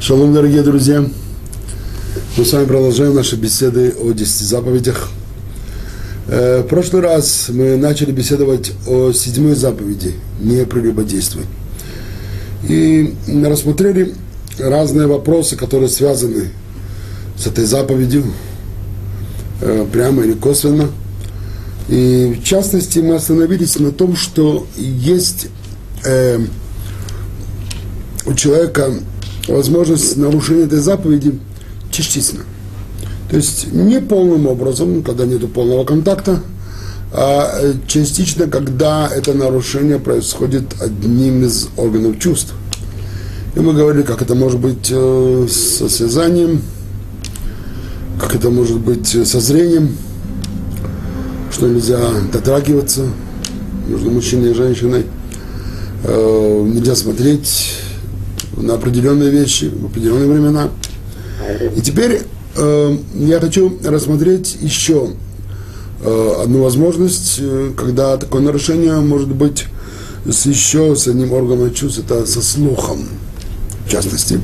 Шалом, дорогие друзья! Мы с вами продолжаем наши беседы о десяти заповедях. Э, в прошлый раз мы начали беседовать о седьмой заповеди «Не прелюбодействуй». И рассмотрели разные вопросы, которые связаны с этой заповедью, э, прямо или косвенно. И в частности мы остановились на том, что есть э, у человека возможность нарушения этой заповеди частично. То есть не полным образом, когда нет полного контакта, а частично, когда это нарушение происходит одним из органов чувств. И мы говорили, как это может быть э, со связанием, как это может быть со зрением, что нельзя дотрагиваться между мужчиной и женщиной, э, нельзя смотреть на определенные вещи в определенные времена. И теперь э, я хочу рассмотреть еще э, одну возможность, э, когда такое нарушение может быть с еще с одним органом чувств, это со слухом. В частности,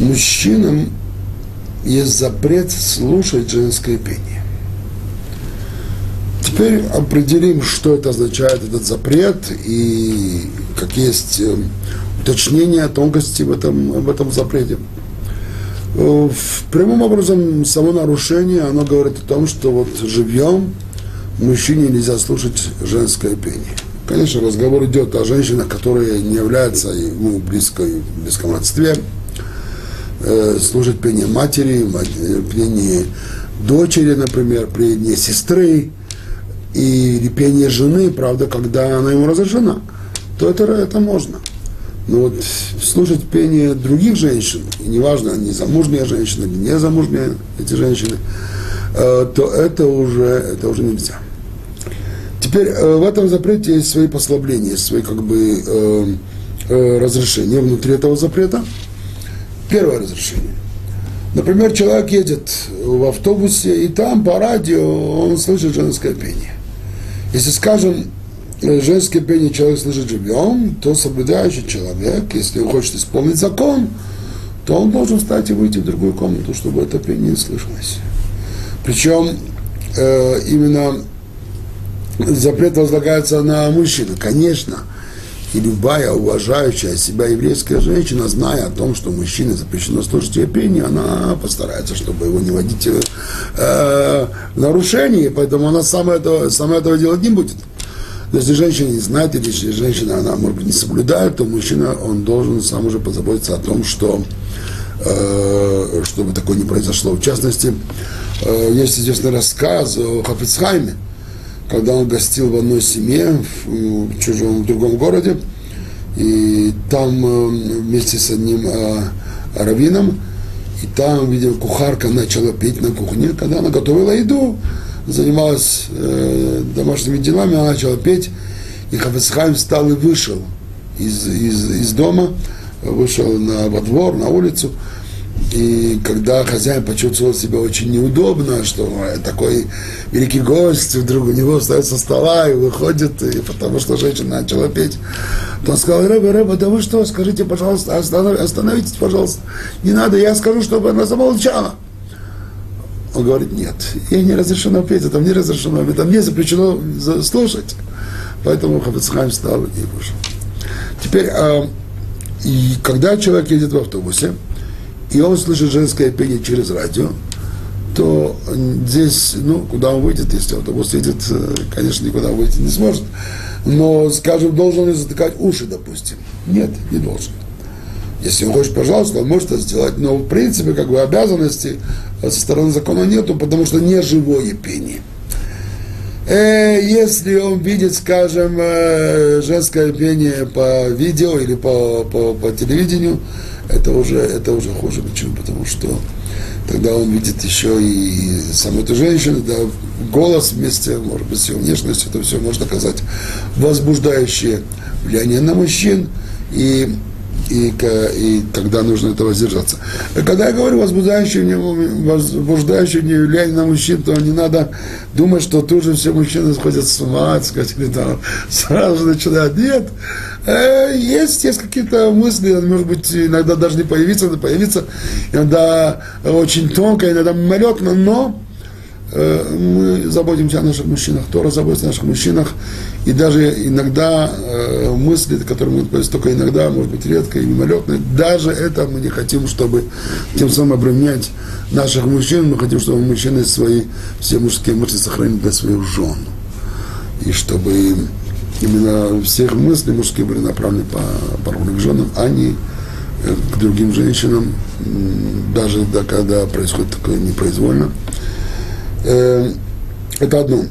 мужчинам есть запрет слушать женское пение. Теперь определим, что это означает, этот запрет, и как есть уточнение тонкости в этом, в этом запрете. Э, в прямом образом само нарушение, оно говорит о том, что вот живьем мужчине нельзя слушать женское пение. Конечно, разговор идет о женщинах, которые не являются ему близко, в близком родстве, э, слушать пение матери, э, пение дочери, например, пение сестры, и пение жены, правда, когда она ему разрешена, то это, это можно. Но вот слушать пение других женщин, и неважно, они замужние женщины или не замужние эти женщины, э, то это уже, это уже нельзя. Теперь э, в этом запрете есть свои послабления, свои как бы э, разрешения внутри этого запрета. Первое разрешение. Например, человек едет в автобусе, и там по радио он слышит женское пение. Если, скажем, женское пение человек слышит живем, то соблюдающий человек, если он хочет исполнить закон, то он должен встать и выйти в другую комнату, чтобы это пение не слышалось. Причем э, именно запрет возлагается на мужчину. Конечно, и любая уважающая себя еврейская женщина, зная о том, что мужчине запрещено слушать ее пение, она постарается, чтобы его не водить э, в нарушение, поэтому она сама этого, сама этого делать не будет. Если женщина не знает, или если женщина, она, может быть, не соблюдает, то мужчина, он должен сам уже позаботиться о том, что э, чтобы такое не произошло. В частности, э, есть известный рассказ о Хафицхайме, когда он гостил в одной семье, в чужом, в другом городе, и там э, вместе с одним э, раввином, и там, видимо, кухарка начала петь на кухне, когда она готовила еду, занималась э, домашними делами, она начала петь, и Хафецхайм встал и вышел из, из, из дома, вышел на, во двор, на улицу, и когда хозяин почувствовал себя очень неудобно, что такой великий гость вдруг у него встает со стола и выходит, и потому что женщина начала петь, то он сказал, Рэба, Рэба, да вы что, скажите, пожалуйста, остановитесь, пожалуйста, не надо, я скажу, чтобы она замолчала. Он говорит, нет, ей не разрешено петь, это мне разрешено, это мне запрещено слушать. Поэтому Хафицхайм встал и вышел. Теперь, а, и когда человек едет в автобусе, и он слышит женское пение через радио, то здесь, ну, куда он выйдет, если автобус едет, э, конечно, никуда выйти не сможет. Но, скажем, должен ли затыкать уши, допустим? Нет, не должен. Если он хочет, пожалуйста, он может это сделать. Но, в принципе, как бы обязанности со стороны закона нету, потому что не живое пение. Э, если он видит, скажем, э, женское пение по видео или по, по, по телевидению, это уже, это уже хуже. Почему? Потому что тогда он видит еще и саму эту женщину, да, голос вместе, может быть, с ее внешностью, это все может оказать возбуждающее влияние на мужчин. И и, и тогда нужно этого воздержаться. Когда я говорю возбуждающее, возбуждающее влияние на мужчин, то не надо думать, что тут же все мужчины сходят с ума, сказать, или там сразу начинают. Нет, э, есть, есть какие-то мысли, может быть, иногда не появиться, но появиться, иногда очень тонко, иногда мимолетно, но мы заботимся о наших мужчинах, Тора заботится о наших мужчинах, и даже иногда э, мысли, которые мы появляются только иногда, может быть, редко и мимолетные, даже это мы не хотим, чтобы тем самым обременять наших мужчин, мы хотим, чтобы мужчины свои, все мужские мысли сохранили для своих жен. И чтобы именно все их мысли мужские были направлены по, по к женам, а не э, к другим женщинам, даже да, когда происходит такое непроизвольно. Э, это одно.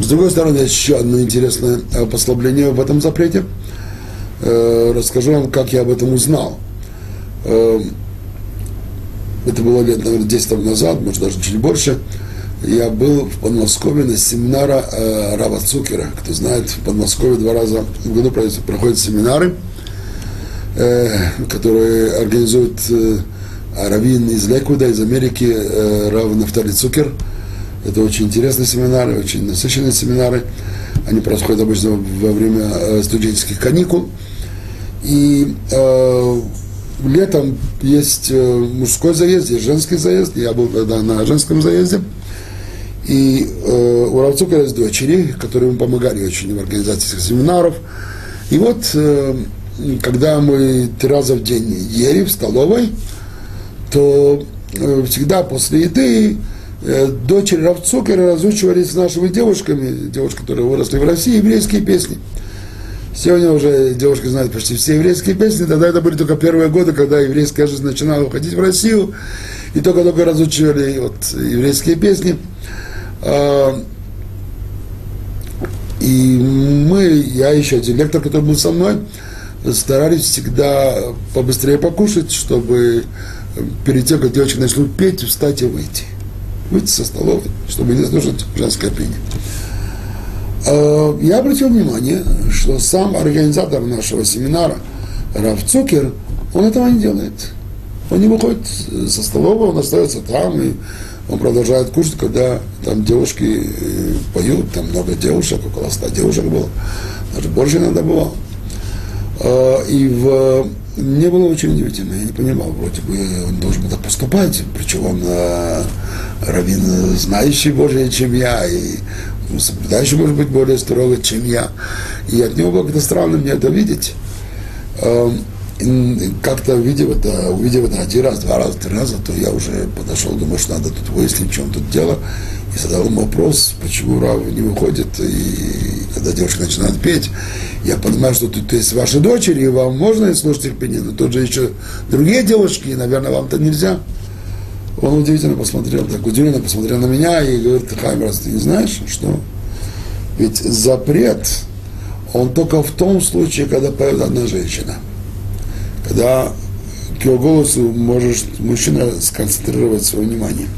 С другой стороны, еще одно интересное э, послабление в этом запрете. Э, расскажу вам, как я об этом узнал. Это было лет, наверное, 10 лет назад, может, даже чуть больше. Я был в Подмосковье на семинара Рава Цукера. Кто знает, в Подмосковье два раза в году проходят семинары, которые организуют раввин из Лекуда, из Америки, э, Рав Нафтали Цукер. Это очень интересные семинары, очень насыщенные семинары. Они происходят обычно во время э, студенческих каникул. И э, летом есть э, мужской заезд, есть женский заезд. Я был тогда на женском заезде. И э, у Равцукера есть дочери, которые ему помогали очень в организации этих семинаров. И вот, э, когда мы три раза в день ели в столовой, то э, всегда после еды э, дочери Равцукера разучивали с нашими девушками, девушки, которые выросли в России, еврейские песни. Сегодня уже девушки знают почти все еврейские песни, тогда это были только первые годы, когда еврейская жизнь начинала уходить в Россию, и только-только разучивали вот, еврейские песни. А, и мы, я еще один лектор, который был со мной, старались всегда побыстрее покушать, чтобы перед тем, как девочки начнут петь, встать и выйти. Выйти со столовой, чтобы не слушать женское пение. А, я обратил внимание, что сам организатор нашего семинара, Раф Цукер, он этого не делает. Он не выходит со столовой, он остается там, и он продолжает кушать, когда там девушки э, поют, там много девушек, около ста девушек было, даже больше иногда было. А, и в мне было очень удивительно, я не понимал, вроде бы он должен был так поступать, причем он э, раввин, знающий Божие, чем я, и соблюдающий, может быть, более строго, чем я. И от него было как-то странно мне это видеть. Э, как-то увидев это, увидев это один раз, два раза, три раза, то я уже подошел, думаю, что надо тут выяснить, в чем тут дело. И задал ему вопрос, почему Рав не выходит, и когда девушка начинает петь, я понимаю, что тут есть ваши дочери, и вам можно слушать их пение, но тут же еще другие девушки, и, наверное, вам-то нельзя. Он удивительно посмотрел, так удивленно посмотрел на меня и говорит, Хайм, раз ты не знаешь, что? Ведь запрет, он только в том случае, когда поет одна женщина. Когда к его голосу можешь мужчина сконцентрировать свое внимание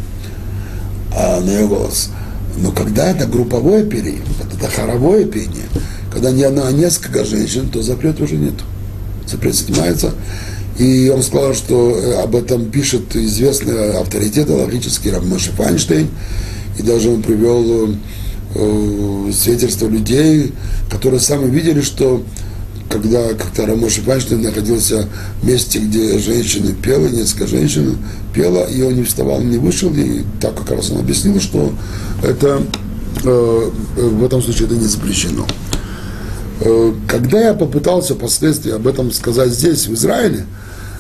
а, на ее голос. Но когда это групповое пение, это хоровое пение, когда не одна, а несколько женщин, то запрета уже нет. Запрет снимается. И он сказал, что э, об этом пишет известный авторитет логический Рамоши Файнштейн. И даже он привел э, свидетельства людей, которые сами видели, что когда как-то Рамоши Файнштейн находился в месте, где женщины пела, несколько женщин пела, и он не вставал, не вышел, и так как раз он объяснил, что это э, в этом случае это не запрещено. Э, когда я попытался впоследствии об этом сказать здесь, в Израиле,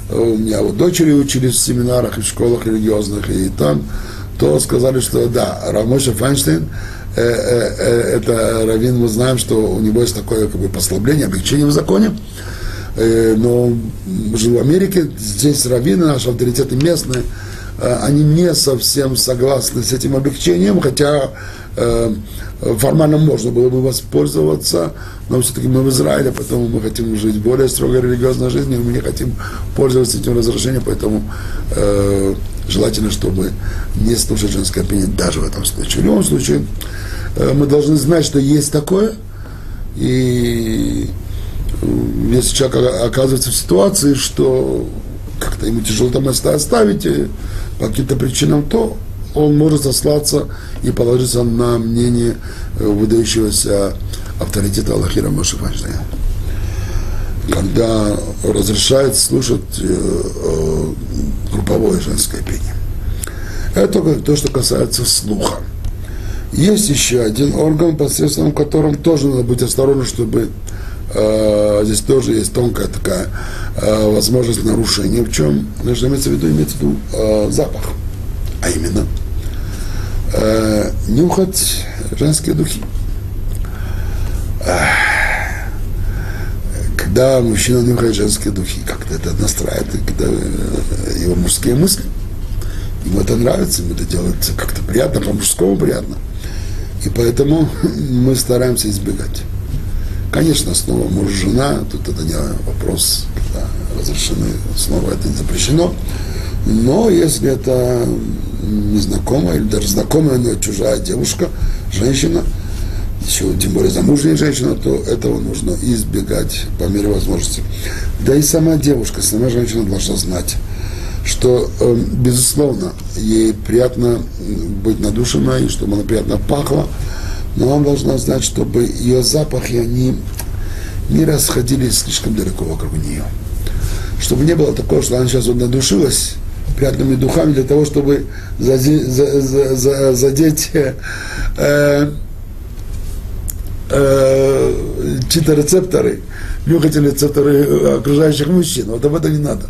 э, у меня вот дочери учились в семинарах и в школах религиозных, и там, то сказали, что да, Рамоша Файнштейн, э, э, э, это раввин, мы знаем, что у него есть такое как бы послабление, облегчение в законе, э, но жил в Америке, здесь раввины, наши авторитеты местные, э, они не совсем согласны с этим облегчением, хотя э, формально можно было бы воспользоваться, но все-таки мы в Израиле, поэтому мы хотим жить более строгой религиозной жизнью, мы не хотим пользоваться этим разрешением, поэтому э, желательно, чтобы не слушать женское пение даже в этом случае. В любом случае, э, мы должны знать, что есть такое, и если человек оказывается в ситуации, что как-то ему тяжело там оставить по каким-то причинам, то он может сослаться и положиться на мнение выдающегося авторитета Аллахира Машифайшная. Когда разрешает слушать э, э, групповое женское пение. Это то, что касается слуха. Есть еще один орган, посредством которым тоже надо быть осторожным, чтобы э, здесь тоже есть тонкая такая э, возможность нарушения. В чем? Что имеется в виду? Имеется в виду э, запах. А именно, э, нюхать женские духи. Когда мужчина нюхает женские духи, как-то это настраивает когда, э, его мужские мысли. Ему это нравится, ему это делается как-то приятно, по-мужскому приятно. И поэтому мы стараемся избегать. Конечно, снова муж жена, тут это не вопрос, когда разрешены, снова это не запрещено. Но если это незнакомая или даже знакомая, но чужая девушка, женщина, еще тем более замужняя женщина, то этого нужно избегать по мере возможности. Да и сама девушка, сама женщина должна знать, что, э, безусловно, ей приятно быть надушенной, чтобы она приятно пахла, но она должна знать, чтобы ее запахи, они не расходились слишком далеко вокруг нее. Чтобы не было такого, что она сейчас вот надушилась приятными духами для того, чтобы задеть, задеть э, э, рецепторы, нюхательные рецепторы окружающих мужчин. Вот об этом не надо.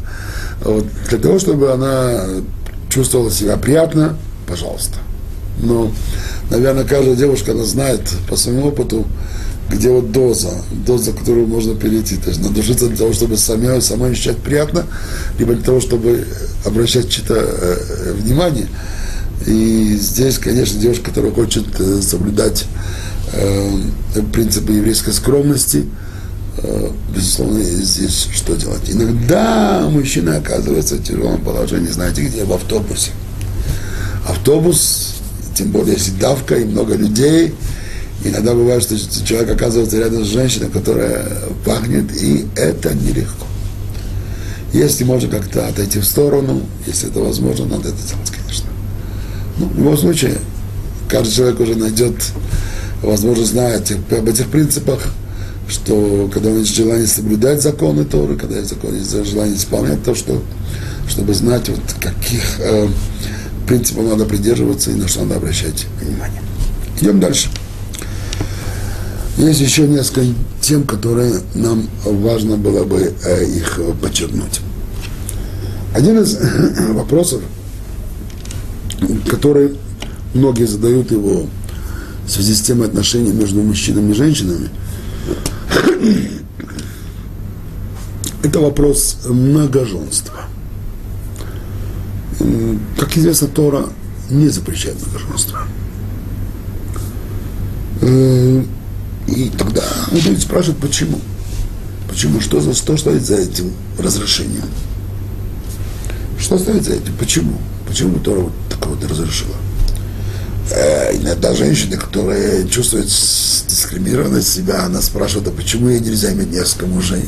Вот, для того, чтобы она чувствовала себя приятно, пожалуйста. Но, наверное, каждая девушка, она знает по своему опыту, где вот доза, доза, которую можно перейти. То есть надушиться для того, чтобы самой, самой ощущать приятно, либо для того, чтобы обращать чьи-то э, внимание. И здесь, конечно, девушка, которая хочет э, соблюдать э, принципы еврейской скромности, э, безусловно, здесь что делать. Иногда мужчина оказывается в тяжелом положении, знаете где, в автобусе. Автобус, тем более если давка и много людей, иногда бывает, что человек оказывается рядом с женщиной, которая пахнет, и это нелегко. Если можно как-то отойти в сторону, если это возможно, надо это делать, конечно. Ну, в любом случае, каждый человек уже найдет возможность знать об этих принципах, что когда есть желание соблюдать законы Торы, когда есть закон, желание исполнять то, что, чтобы знать, вот каких э, принципов надо придерживаться и на что надо обращать внимание. Идем дальше. Есть еще несколько тем, которые нам важно было бы э, их подчеркнуть. Один из вопросов, который многие задают его в связи с тем отношений между мужчинами и женщинами, это вопрос многоженства. Как известно, Тора не запрещает многоженство. Э, и тогда люди спрашивают, почему? Почему? Что, за, что стоит за этим разрешением? Что стоит за этим? Почему? Почему Тора вот такого вот разрешила? Э, иногда женщины, которые чувствуют дискриминированность себя, она спрашивает, а почему ей нельзя иметь несколько мужей?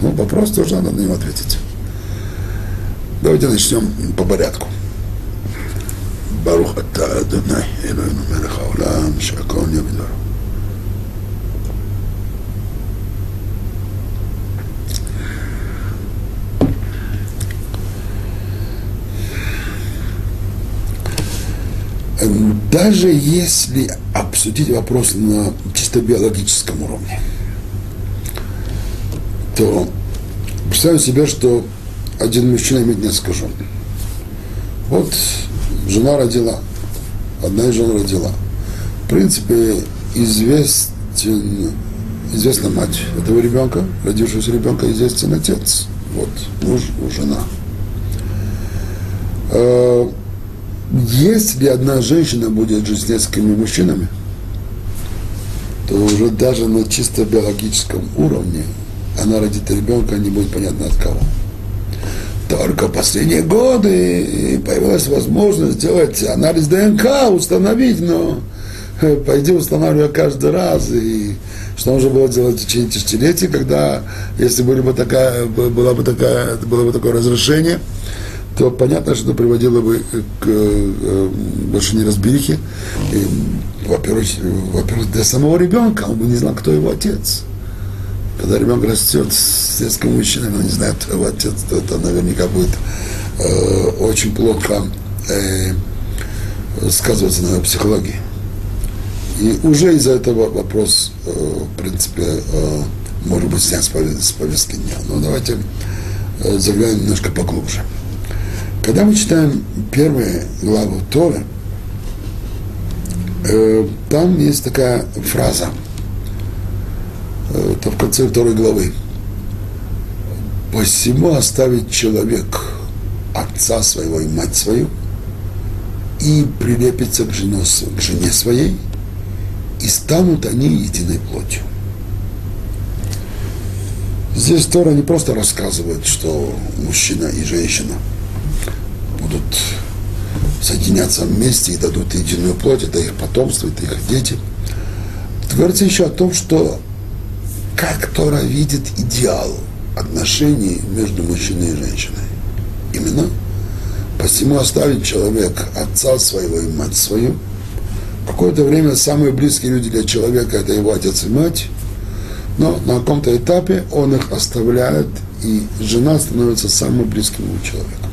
Ну, вопрос тоже надо на него ответить. Давайте начнем по порядку. ברוך אתה אדוני אלוהינו מלך העולם שהכל נהיה בדברו. Даже если обсудить вопрос на чисто биологическом уровне, то представим себе, что один мужчина имеет несколько жен. Вот жена родила, одна из жен родила. В принципе, известен, известна мать этого ребенка, родившегося ребенка, известен отец. Вот, муж, жена. Э, если одна женщина будет жить с несколькими мужчинами, то уже даже на чисто биологическом уровне она родит ребенка, не будет понятно от кого. Только последние годы появилась возможность сделать анализ ДНК, установить, но пойди устанавливай каждый раз, и что нужно было делать в течение тысячелетий, когда, если были бы такая, была бы такая, было бы такое разрешение, то понятно, что это приводило бы к э, больше неразберихе. Во-первых, во-первых, для самого ребенка он бы не знал, кто его отец. Когда ребенок растет с детским мужчиной, он не знает, кто его отец, то это наверняка будет э, очень плохо э, сказываться на его психологии. И уже из-за этого вопрос, э, в принципе, э, может быть снят с повестки дня. Но давайте э, заглянем немножко поглубже. Когда мы читаем первые главы Торы, там есть такая фраза, это в конце второй главы. «Посему оставить человек отца своего и мать свою, и прилепится к, жене, к жене своей, и станут они единой плотью. Здесь Тора не просто рассказывает, что мужчина и женщина будут соединяться вместе и дадут единую плоть, это их потомство, это их дети. Говорится еще о том, что как Тора видит идеал отношений между мужчиной и женщиной. Именно посему оставить человек отца своего и мать свою – Какое-то время самые близкие люди для человека – это его отец и мать, но на каком-то этапе он их оставляет, и жена становится самым близким ему человеком.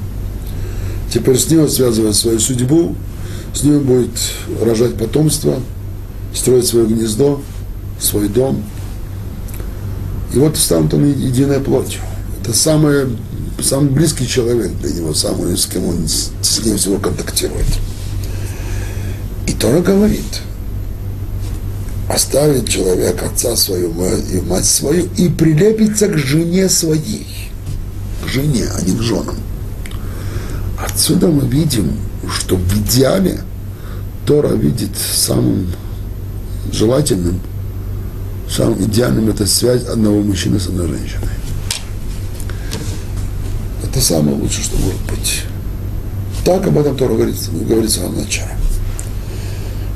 Теперь с ним связывает свою судьбу, с ним будет рожать потомство, строить свое гнездо, свой дом. И вот станут он единой плотью. Это самый, самый близкий человек для него, самый, с кем он с ним всего контактирует. Тора говорит, оставит человек отца свою и мать свою и прилепится к жене своей. К жене, а не к женам. Отсюда мы видим, что в идеале Тора видит самым желательным, самым идеальным это связь одного мужчины с одной женщиной. Это самое лучшее, что может быть. Так об этом Тора говорится, говорится в начале.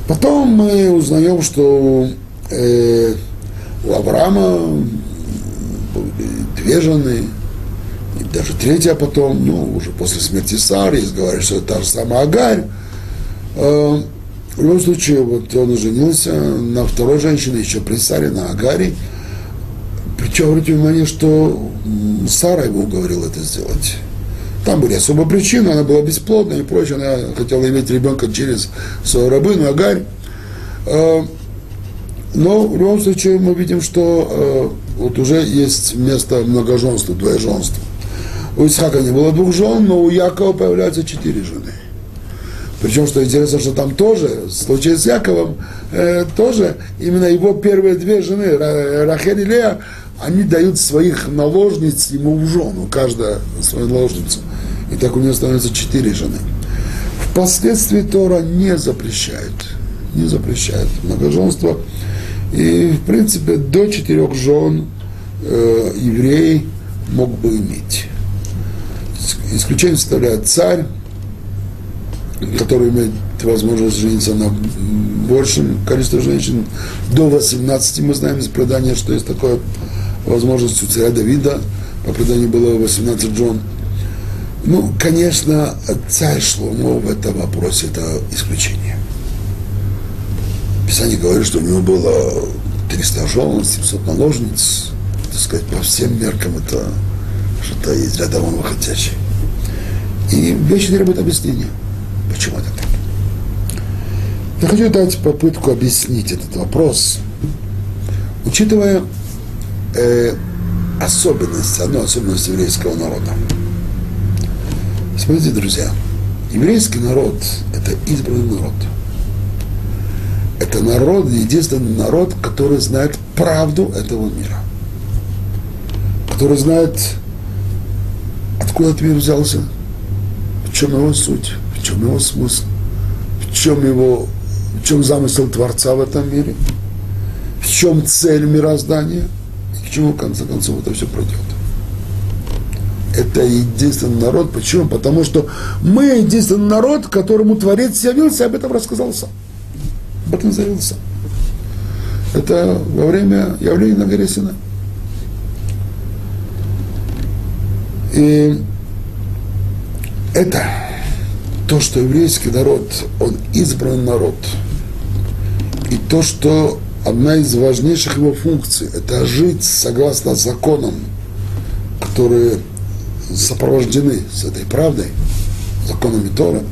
Потом мы узнаем, что э, у Авраама были две жены, и даже третья потом, ну, уже после смерти Сары, есть говорят, что это та же самая Агарь. Э, в любом случае, вот он женился на второй женщине, еще при Саре, на Агаре. Причем, обратите внимание, что Сара его уговорила это сделать. Там были особые причины, она была бесплодна и прочее, она хотела иметь ребенка через свою рабыну Агарь. А, но в любом случае мы видим, что а, вот уже есть место многоженства, двоеженства. У Исхака не было двух жен, но у Якова появляются четыре жены. Причем, что интересно, что там тоже, в случае с Яковом, э, тоже именно его первые две жены, Рахель и Лея, они дают своих наложниц ему в жену, каждая свою наложницу. И так у него становится четыре жены. Впоследствии Тора не запрещает, не запрещает многоженство. И, в принципе, до четырех жен э, еврей мог бы иметь. Исключение составляет царь, который имеет возможность жениться на большем количестве женщин. До 18 мы знаем из предания, что есть такое возможность у царя Давида, по преданию было 18 жен. Ну, конечно, царь Шломо в этом вопросе это исключение. Писание говорит, что у него было 300 жен, 700 наложниц. Так сказать, по всем меркам это что-то из ряда вон выходящее. И вещи требуют объяснения. Почему это так? Я хочу дать попытку объяснить этот вопрос, учитывая э, особенность, одну особенность еврейского народа. Смотрите, друзья, еврейский народ – это избранный народ. Это народ, единственный народ, который знает правду этого мира. Который знает, откуда этот мир взялся, в чем его суть, в чем его смысл, в чем его, в чем замысел Творца в этом мире, в чем цель мироздания – чему, в конце концов, это все пройдет. Это единственный народ. Почему? Потому что мы единственный народ, которому Творец явился, об этом рассказал сам. Об этом заявил сам. Это во время явления на горе Сина. И это то, что еврейский народ, он избран народ. И то, что одна из важнейших его функций – это жить согласно законам, которые сопровождены с этой правдой, законами Тора,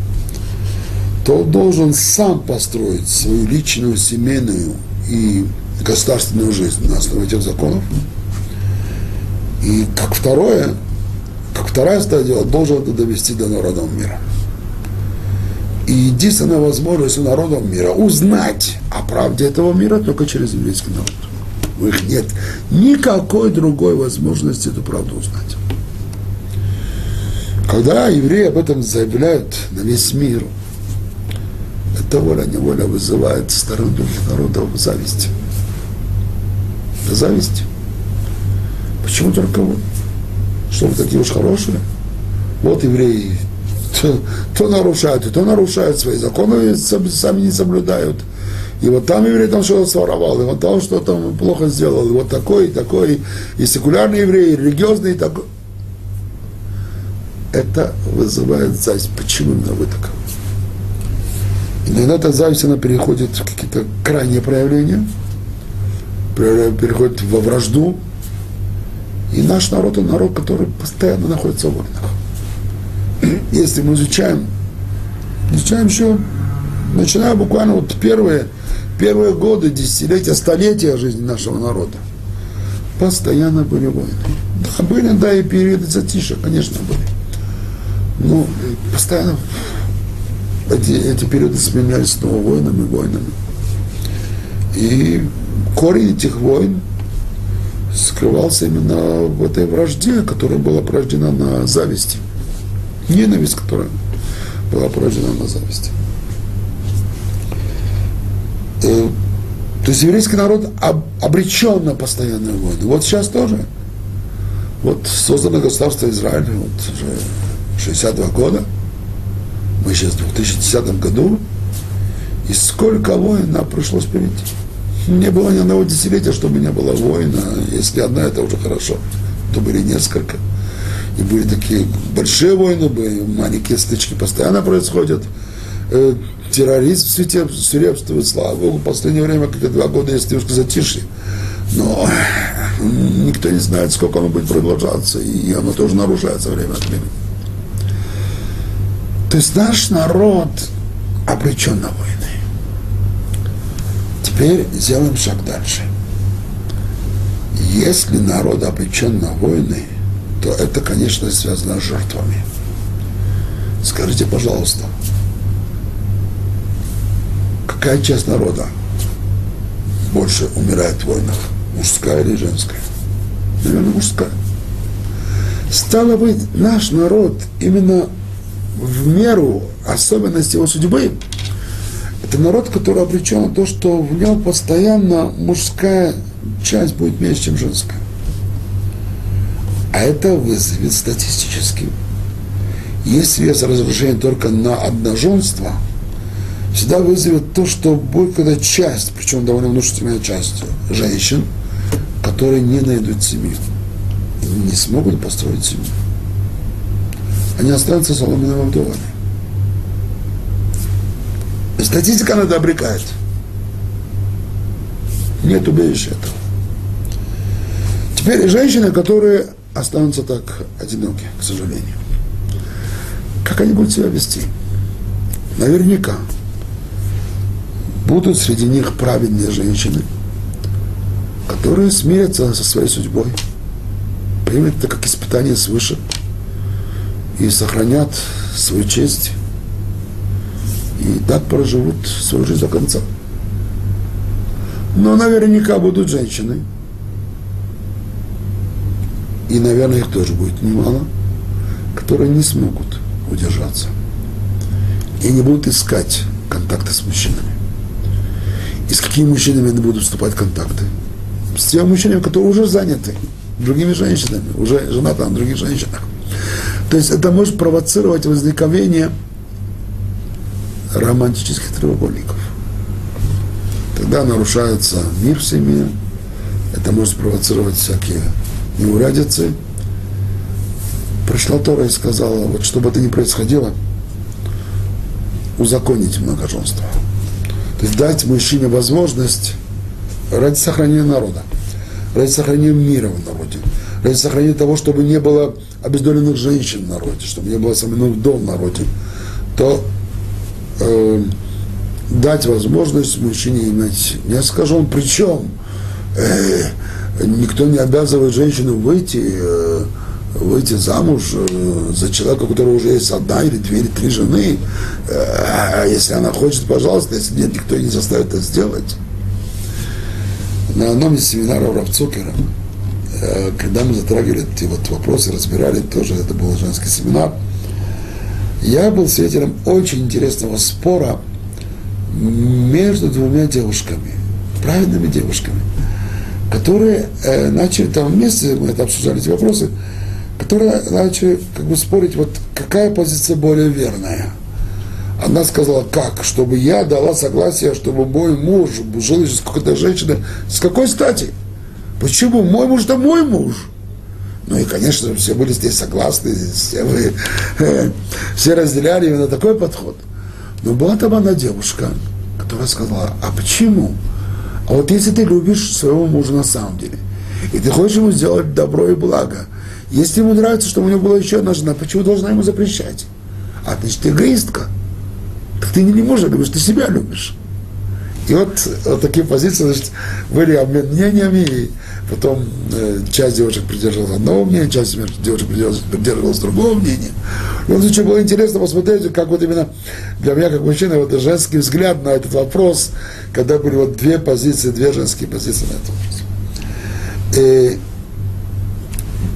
то он должен сам построить свою личную, семейную и государственную жизнь на основе этих законов. И как второе, как вторая стадия, он должен это довести до народов мира. И единственная возможность у народов мира узнать о правде этого мира только через еврейский народ. У них нет никакой другой возможности эту правду узнать. Когда евреи об этом заявляют на весь мир, это воля-неволя вызывает со стороны других народов зависть. Зависть. Почему только вы? Что вы такие уж хорошие? Вот евреи то, то нарушают, и то нарушают свои законы, сами не соблюдают. И вот там еврей там что-то своровал, и вот там что-то плохо сделал, и вот такой, и такой, и секулярный еврей, и религиозный, и такой. Это вызывает зависть. Почему именно вы таковы? Иногда эта зависть, она переходит в какие-то крайние проявления, переходит во вражду. И наш народ, он народ, который постоянно находится в войнах если мы изучаем, изучаем еще, начиная буквально вот первые, первые годы, десятилетия, столетия жизни нашего народа, постоянно были войны. Да, были, да, и периоды затишья, конечно, были. Но постоянно эти, эти периоды сменялись снова войнами, войнами. И корень этих войн скрывался именно в этой вражде, которая была порождена на зависти ненависть, которая была порождена на зависти. Э, то есть еврейский народ обречен на постоянные войны. Вот сейчас тоже. Вот создано государство Израиль, вот уже 62 года. Мы сейчас в 2010 году. И сколько войн нам пришлось перейти. Не было ни одного десятилетия, чтобы не было войн. А если одна, это уже хорошо. То были несколько и были такие большие войны, были маленькие стычки постоянно происходят. Э, терроризм свирепствует, слава Богу, в последнее время, как два года есть немножко затишье. Но никто не знает, сколько оно будет продолжаться, и оно тоже нарушается время от времени. То есть наш народ обречен на войны. Теперь сделаем шаг дальше. Если народ обречен на войны, то это, конечно, связано с жертвами. Скажите, пожалуйста, какая часть народа больше умирает в войнах? Мужская или женская? Наверное, мужская. Стало быть, наш народ именно в меру особенностей его судьбы, это народ, который обречен на то, что в нем постоянно мужская часть будет меньше, чем женская. А это вызовет статистически. Если есть разрушение только на одноженство, всегда вызовет то, что будет когда часть, причем довольно внушительная часть женщин, которые не найдут семью, не смогут построить семью. Они останутся соломенными вдовами. Статистика надо обрекает. Нет убежища этого. Теперь женщины, которые останутся так одиноки, к сожалению. Как они будут себя вести? Наверняка будут среди них праведные женщины, которые смирятся со своей судьбой, примут это как испытание свыше и сохранят свою честь и так проживут свою жизнь до конца. Но наверняка будут женщины, и, наверное, их тоже будет немало, которые не смогут удержаться и не будут искать контакты с мужчинами. И с какими мужчинами они будут вступать в контакты? С теми мужчинами, которые уже заняты другими женщинами, уже женаты на других женщинах. То есть это может провоцировать возникновение романтических треугольников. тогда нарушается мир в семье, это может спровоцировать всякие неурядицы. Пришла Тора и сказала, вот чтобы это не происходило, узаконить многоженство. То есть дать мужчине возможность ради сохранения народа, ради сохранения мира в народе, ради сохранения того, чтобы не было обездоленных женщин в народе, чтобы не было самих вдов в народе, то э, дать возможность мужчине иметь несколько жен, причем э, никто не обязывает женщину выйти, э, выйти замуж э, за человека, у которого уже есть одна или две или три жены. Э, если она хочет, пожалуйста, если нет, никто не заставит это сделать. На одном из семинаров Равцукера, э, когда мы затрагивали эти вот вопросы, разбирали, тоже это был женский семинар, я был свидетелем очень интересного спора между двумя девушками, праведными девушками, которые э, начали там вместе, мы это обсуждали эти вопросы, которые начали как бы спорить, вот какая позиция более верная. Она сказала, как? Чтобы я дала согласие, чтобы мой муж жил с какой-то женщиной. С какой стати? Почему? Мой муж это мой муж. Ну и, конечно, все были здесь согласны, все, вы, э, все разделяли именно такой подход. Но была там одна девушка, которая сказала, а почему? А вот если ты любишь своего мужа на самом деле, и ты хочешь ему сделать добро и благо, если ему нравится, что у него была еще одна жена, почему должна ему запрещать? А значит, ты эгоистка. Так ты не мужа любишь, ты себя любишь. И вот, вот такие позиции, значит, были обмен мнениями, и потом э, часть девушек придерживалась одного мнения, часть девушек придерживалась, придерживалась другого мнения. И вот очень было интересно посмотреть, как вот именно для меня, как мужчина, вот женский взгляд на этот вопрос, когда были вот две позиции, две женские позиции на этот вопрос. И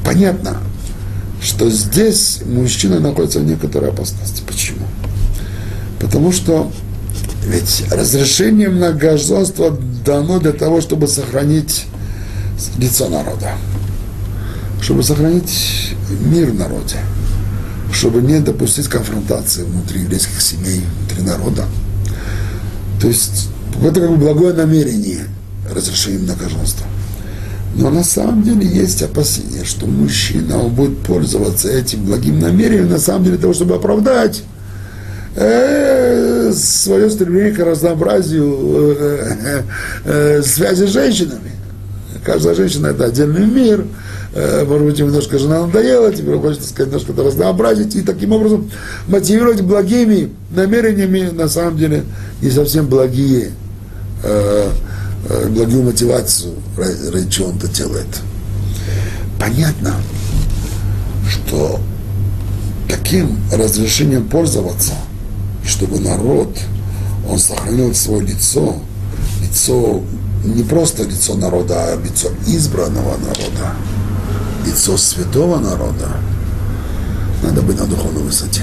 понятно, что здесь мужчина находится в некоторой опасности. Почему? Потому что ведь разрешение многоженства дано для того, чтобы сохранить лицо народа, чтобы сохранить мир в народе, чтобы не допустить конфронтации внутри еврейских семей, внутри народа. То есть это как бы благое намерение разрешения многоженства. Но на самом деле есть опасение, что мужчина он будет пользоваться этим благим намерением на самом деле для того, чтобы оправдать э, свое стремление к разнообразию э, э, связи с женщинами. Каждая женщина это отдельный мир, э, может быть, немножко жена надоела, теперь хочется сказать, немножко это разнообразить, и таким образом мотивировать благими намерениями, на самом деле, не совсем благие э, Э, благую мотивацию, ради чего он это делает. Понятно, что таким разрешением пользоваться, чтобы народ, он сохранил свое лицо, лицо, не просто лицо народа, а лицо избранного народа, лицо святого народа, надо быть на духовной высоте.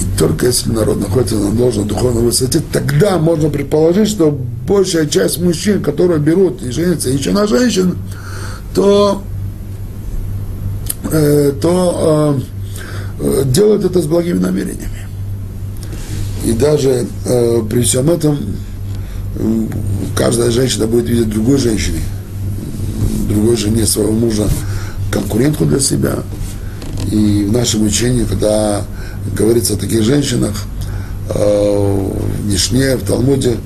И только если народ находится на должной духовной высоте, тогда можно предположить, что большая часть мужчин, которые берут и женятся еще на женщин, то, э, то э, делают это с благими намерениями. И даже э, при всем этом каждая женщина будет видеть другой женщине, другой жене своего мужа конкурентку для себя. И в нашем учении, когда говорится о таких женщинах, э, в Мишне, в Талмуде,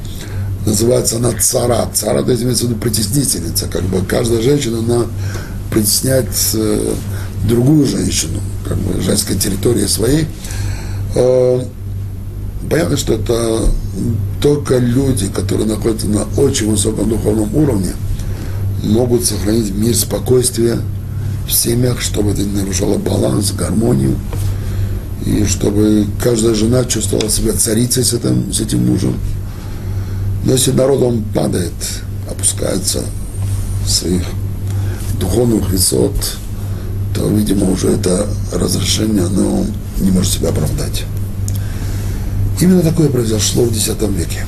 называется она цара. Цара, то есть имеется в виду притеснительница. Как бы каждая женщина, она притесняет э, другую женщину, как бы женской территории своей. Понятно, что это только люди, которые находятся на очень высоком духовном уровне, могут сохранить мир, спокойствие в семьях, чтобы это не нарушало баланс, гармонию, и чтобы каждая жена чувствовала себя царицей с этим, с этим мужем. Но если народ, он падает, опускается своих духовных высот, то, видимо, уже это разрешение, оно не может себя оправдать. Именно такое произошло в X веке,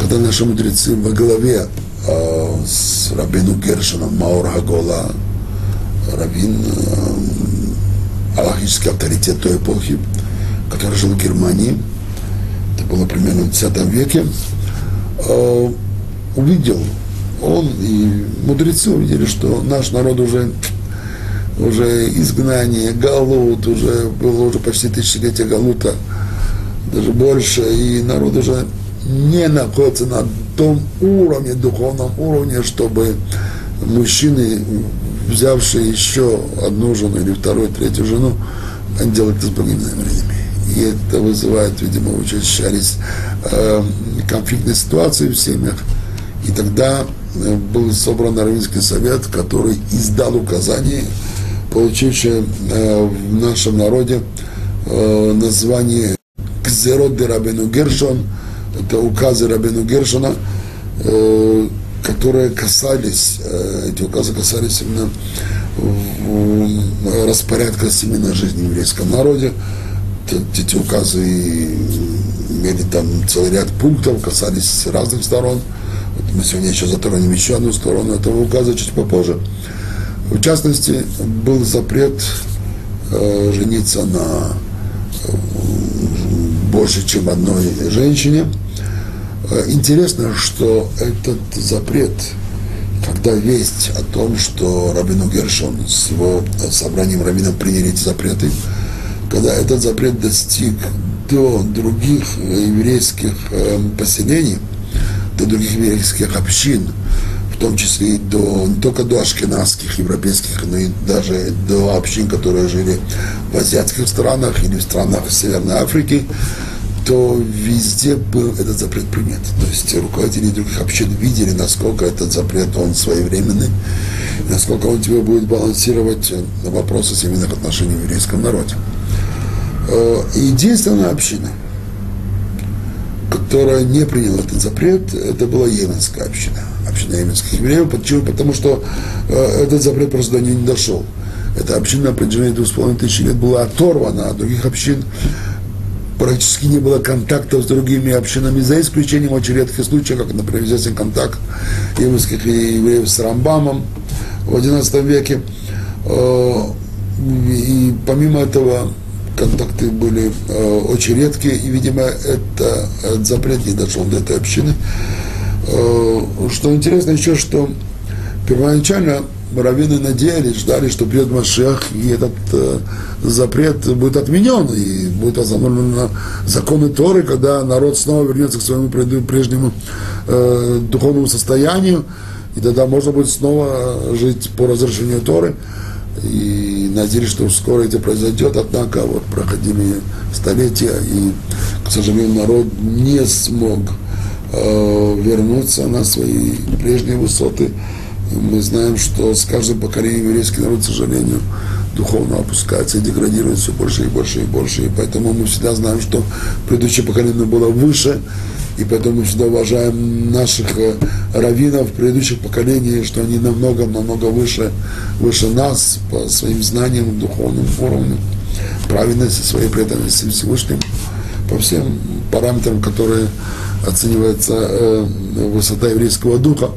когда наши мудрецы во главе э, с Рабину Гершином Маур Хагола, Равин, э, аллахический авторитет той эпохи, который жил в Германии, это было примерно в X веке, э, увидел, он и мудрецы увидели, что наш народ уже уже изгнание, галут, уже было уже почти тысячелетие галута, даже больше, и народ уже не находится на том уровне, духовном уровне, чтобы мужчины, взявшие еще одну жену или вторую, третью жену, делают это с другими намерениями. И это вызывает, видимо, чаще э, конфликтные ситуации в семьях. И тогда э, был собран Равинский совет, который издал указание, получившее э, в нашем народе э, название Кзерот де Рабену Гершон, это указы Рабену Гершона, э, которые касались, э, эти указы касались именно распорядка семейной жизни в еврейском народе. Эти указы имели там целый ряд пунктов, касались разных сторон. Вот мы сегодня еще затронем еще одну сторону этого указа чуть попозже. В частности, был запрет э, жениться на э, больше, чем одной женщине – Э, интересно, что этот запрет, когда весть о том, что Рабину Гершон с его собранием раввинов приняли эти запреты, когда этот запрет достиг до других еврейских эм, поселений, до других еврейских общин, в том числе и до, не только до ашкенадских, европейских, но и даже до общин, которые жили в азиатских странах или в странах Северной Африки, то везде был этот запрет принят. То есть руководители других общин видели, насколько этот запрет, он своевременный, насколько он тебе будет балансировать вопросы семейных отношений в еврейском народе. Э, единственная община, которая не приняла этот запрет, это была Йеменская община, община йеменских евреев. Почему? Потому что э, этот запрет просто до нее не дошел. Эта община на протяжении двух с половиной тысяч лет была оторвана от других общин, практически не было контактов с другими общинами, за исключением очень редких случаев, как, например, известен контакт еврейских и евреев с Рамбамом в XI веке. Э, и помимо этого контакты были э, очень редкие, и, видимо, это, этот запрет не дошел до этой общины. Э, что интересно еще, что первоначально раввины надеялись, ждали, что придет Машех, и этот э, запрет будет отменен, и будет остановлен законы Торы, когда народ снова вернется к своему прежнему э, духовному состоянию, и тогда можно будет снова жить по разрешению Торы. И надеялись, что скоро это произойдет, однако вот проходили столетия, и, к сожалению, народ не смог э, вернуться на свои прежние высоты мы знаем, что с каждым поколением еврейский народ, к сожалению, духовно опускается и деградирует все больше и больше и больше. И поэтому мы всегда знаем, что предыдущее поколение было выше, и поэтому мы всегда уважаем наших э, раввинов предыдущих поколений, что они намного-намного выше, выше нас по своим знаниям, духовным уровню, праведности, своей преданности Всевышнему, по всем параметрам, которые оценивается э, высота еврейского духа.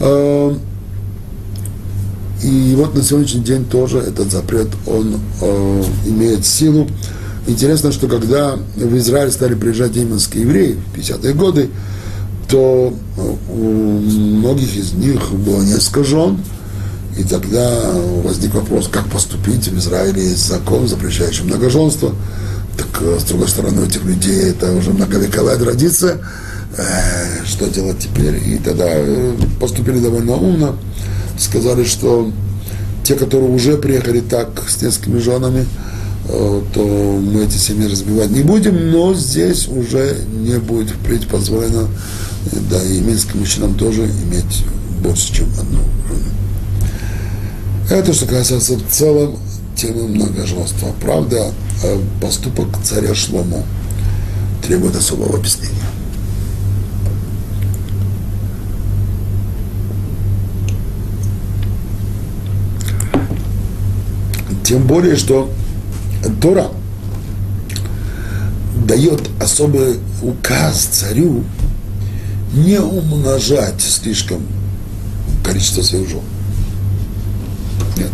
Эм, и вот на сегодняшний день тоже этот запрет, он э, имеет силу. Интересно, что когда в Израиль стали приезжать немецкие евреи в 50-е годы, то э, у многих из них было несколько жен, и тогда возник вопрос, как поступить. В Израиле есть закон, запрещающий многоженство. Так, э, с другой стороны, у этих людей это уже многовековая традиция – э, что делать теперь. И тогда э, поступили довольно умно, сказали, что те, которые уже приехали так с несколькими женами, э, то мы эти семьи разбивать не будем, но здесь уже не будет впредь позволено, да, и минским мужчинам тоже иметь больше, чем одну жену. Это что касается в целом темы многоженства. Правда, э, поступок царя Шломо требует особого объяснения. Тем более, что Тора дает особый указ царю не умножать слишком количество своих жен. Нет.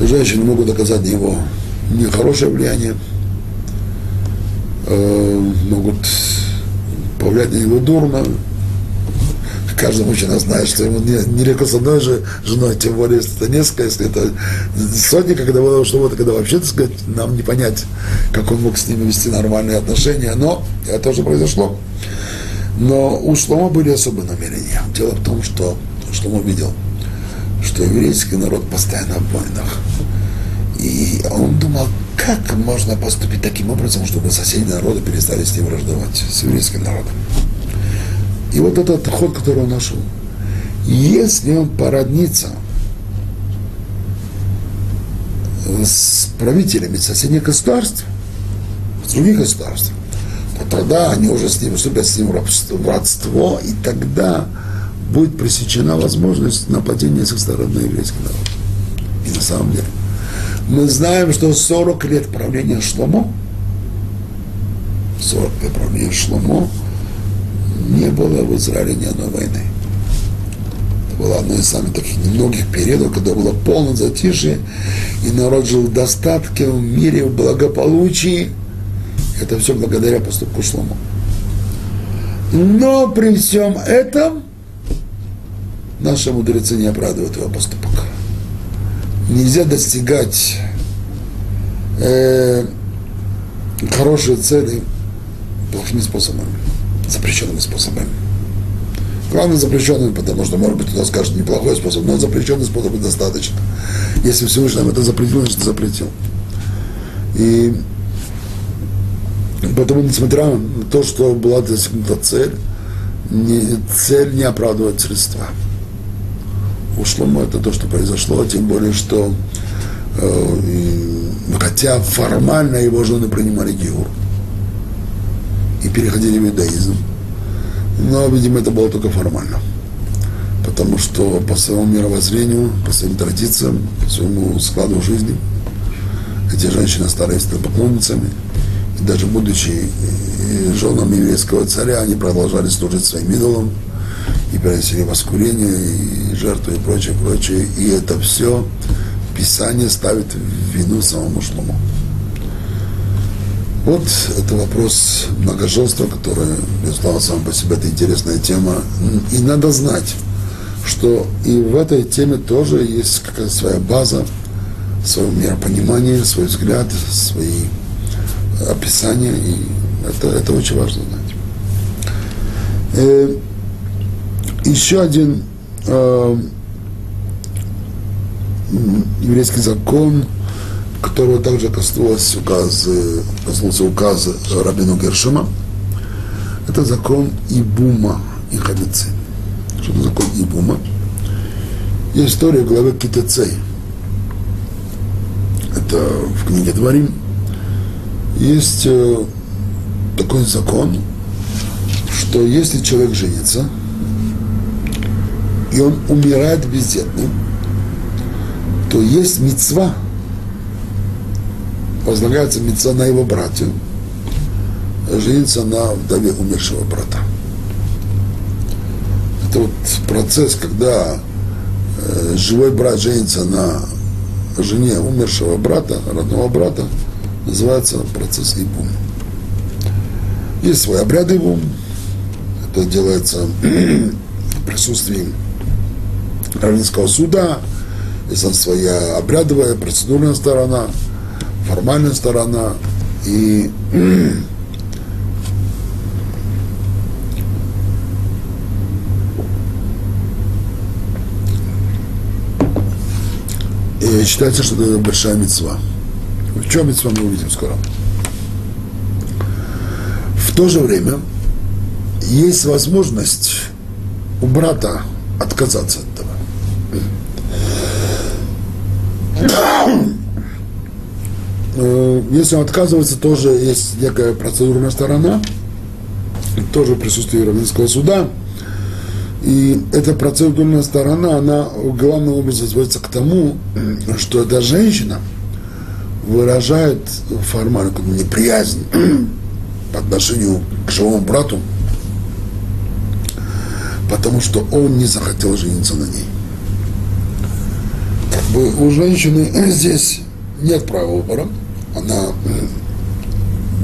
Женщины могут оказать на него нехорошее влияние, э, могут повлиять на него дурно. Каждый мужчина знает, что ему нелегко с одной же женой, тем более, если это несколько, если это сотни, когда было, что вот, когда вообще, так сказать, нам не понять, как он мог с ними вести нормальные отношения, но это тоже произошло. Но у Шлома были особые намерения. Дело в том, что Шлома видел, что еврейский народ постоянно в войнах. И он думал, как можно поступить таким образом, чтобы соседние народы перестали с ним враждовать, с еврейским народом. И вот этот ход, который он нашел, если он породнится с правителями соседних государств, других государств, то тогда они уже с ним вступят с ним в родство, и тогда будет пресечена возможность нападения со стороны еврейского народа. И на самом деле. Мы знаем, что 40 лет правления Шломо, 40 лет правления Шломо, не было в Израиле ни одной войны. Это было одно из самых таких немногих периодов, когда было полное затишье, и народ жил в достатке, в мире, в благополучии. Это все благодаря поступку Шломо. Но при всем этом наши мудрецы не оправдывают его поступок нельзя достигать э, хорошие цели плохими способами, запрещенными способами. Главное запрещенными, потому что, может быть, кто скажет неплохой способ, но запрещенный способ достаточно. Если Всевышний нам это запретил, значит запретил. И поэтому, несмотря на то, что была достигнута цель, не, цель не оправдывает средства у Шлома это то, что произошло, тем более, что э, хотя формально его жены принимали Геур и переходили в иудаизм, но, видимо, это было только формально. Потому что по своему мировоззрению, по своим традициям, по своему складу жизни, эти женщины стали поклонницами, и даже будучи э, женами еврейского царя, они продолжали служить своим идолам, и приносили воскурение, и жертвы, и прочее, прочее. И это все Писание ставит в вину самому Шлому. Вот это вопрос многоженства, которое, безусловно, сам по себе это интересная тема. И надо знать, что и в этой теме тоже есть какая-то своя база, свое миропонимание, свой взгляд, свои описания. И это, это очень важно знать. Э, еще один э, еврейский закон, которого также коснулся указ, коснулся указ Рабину Гершема, это закон Ибума и Хабицы. Что это закон Ибума? Есть история в главе Китецей. Это в книге Дворим. Есть э, такой закон, что если человек женится – и он умирает бездетным, то есть мецва, возлагается мецва на его братью, жениться на вдове умершего брата. Это вот процесс, когда э, живой брат женится на жене умершего брата, родного брата, называется процесс Ибум. Есть свой обряд Ибум, это делается в присутствии Равнинского суда, есть там своя обрядовая, процедурная сторона, формальная сторона, и И считается, что это большая мецва. В чем мецва мы увидим скоро. В то же время есть возможность у брата отказаться от этого. Э, если он отказывается, тоже есть некая процедурная сторона, тоже присутствие Равенского суда. И эта процедурная сторона, она главным образом сводится к тому, что эта женщина выражает формально неприязнь по отношению к живому брату, потому что он не захотел жениться на ней бы у женщины здесь нет права выбора. Она